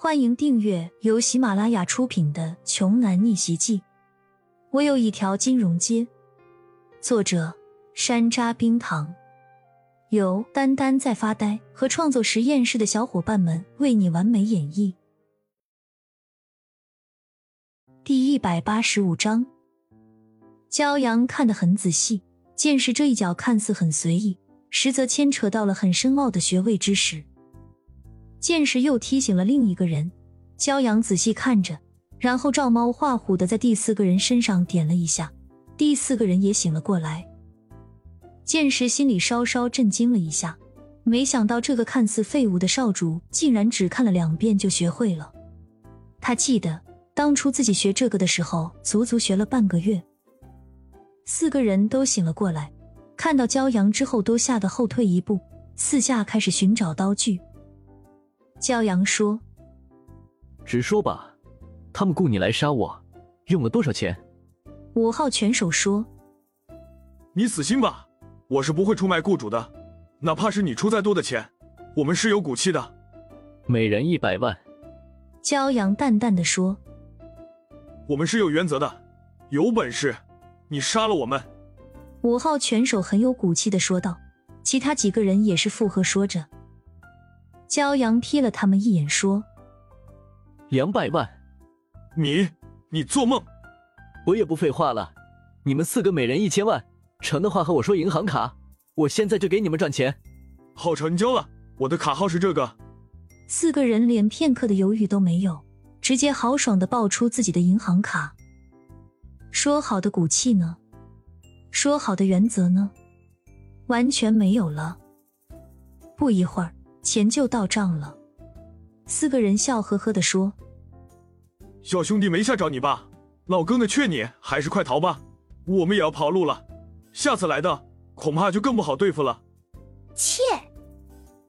欢迎订阅由喜马拉雅出品的《穷男逆袭记》。我有一条金融街。作者：山楂冰糖，由丹丹在发呆和创作实验室的小伙伴们为你完美演绎。第一百八十五章，骄阳看得很仔细，见识这一脚看似很随意，实则牵扯到了很深奥的学位知识。剑石又提醒了另一个人，骄阳仔细看着，然后照猫画虎的在第四个人身上点了一下，第四个人也醒了过来。剑石心里稍稍震惊了一下，没想到这个看似废物的少主竟然只看了两遍就学会了。他记得当初自己学这个的时候，足足学了半个月。四个人都醒了过来，看到骄阳之后，都吓得后退一步，四下开始寻找刀具。骄阳说：“直说吧，他们雇你来杀我，用了多少钱？”五号拳手说：“你死心吧，我是不会出卖雇主的，哪怕是你出再多的钱，我们是有骨气的。”每人一百万。骄阳淡淡的说：“我们是有原则的，有本事你杀了我们。”五号拳手很有骨气的说道，其他几个人也是附和说着。骄阳瞥了他们一眼，说：“两百万，你你做梦！我也不废话了，你们四个每人一千万，成的话和我说银行卡，我现在就给你们转钱。好成交了，我的卡号是这个。”四个人连片刻的犹豫都没有，直接豪爽的报出自己的银行卡。说好的骨气呢？说好的原则呢？完全没有了。不一会儿。钱就到账了，四个人笑呵呵的说：“小兄弟没吓着你吧？老耿的劝你还是快逃吧，我们也要跑路了。下次来的恐怕就更不好对付了。”切，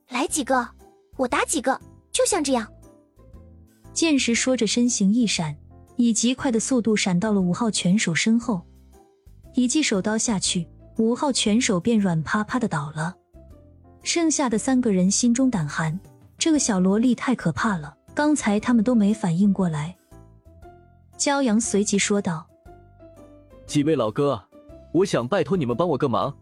来几个，我打几个，就像这样。剑石说着，身形一闪，以极快的速度闪到了五号拳手身后，一记手刀下去，五号拳手便软趴趴的倒了。剩下的三个人心中胆寒，这个小萝莉太可怕了。刚才他们都没反应过来。骄阳随即说道：“几位老哥，我想拜托你们帮我个忙，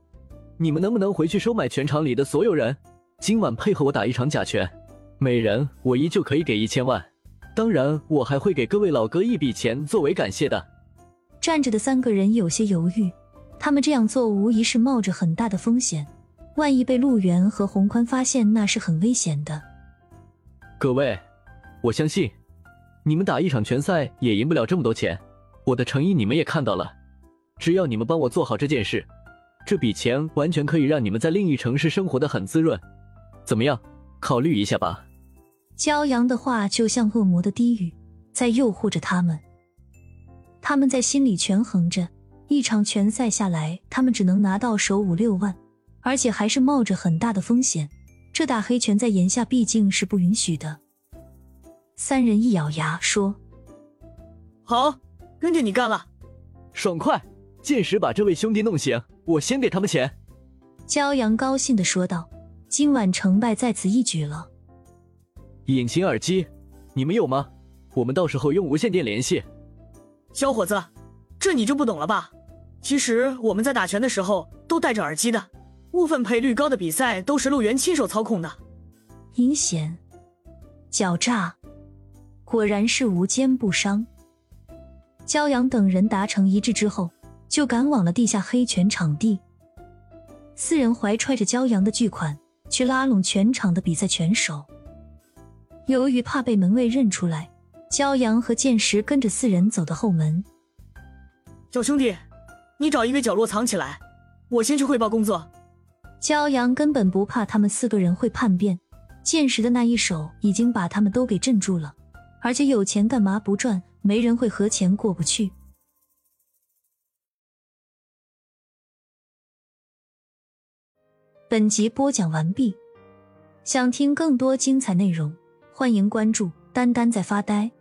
你们能不能回去收买全场里的所有人，今晚配合我打一场假拳，每人我依旧可以给一千万，当然我还会给各位老哥一笔钱作为感谢的。”站着的三个人有些犹豫，他们这样做无疑是冒着很大的风险。万一被陆源和洪宽发现，那是很危险的。各位，我相信你们打一场拳赛也赢不了这么多钱。我的诚意你们也看到了，只要你们帮我做好这件事，这笔钱完全可以让你们在另一城市生活的很滋润。怎么样？考虑一下吧。骄阳的话就像恶魔的低语，在诱惑着他们。他们在心里权衡着，一场拳赛下来，他们只能拿到手五六万。而且还是冒着很大的风险，这打黑拳在眼下毕竟是不允许的。三人一咬牙说：“好，跟着你干了。”爽快，届时把这位兄弟弄醒，我先给他们钱。骄阳高兴的说道：“今晚成败在此一举了。”隐形耳机，你们有吗？我们到时候用无线电联系。小伙子，这你就不懂了吧？其实我们在打拳的时候都戴着耳机的。部分赔率高的比赛都是陆源亲手操控的，阴险、狡诈，果然是无奸不商。骄阳等人达成一致之后，就赶往了地下黑拳场地。四人怀揣着骄阳的巨款，去拉拢全场的比赛拳手。由于怕被门卫认出来，骄阳和剑石跟着四人走到后门。小兄弟，你找一个角落藏起来，我先去汇报工作。骄阳根本不怕他们四个人会叛变，剑石的那一手已经把他们都给镇住了。而且有钱干嘛不赚？没人会和钱过不去。本集播讲完毕，想听更多精彩内容，欢迎关注“丹丹在发呆”。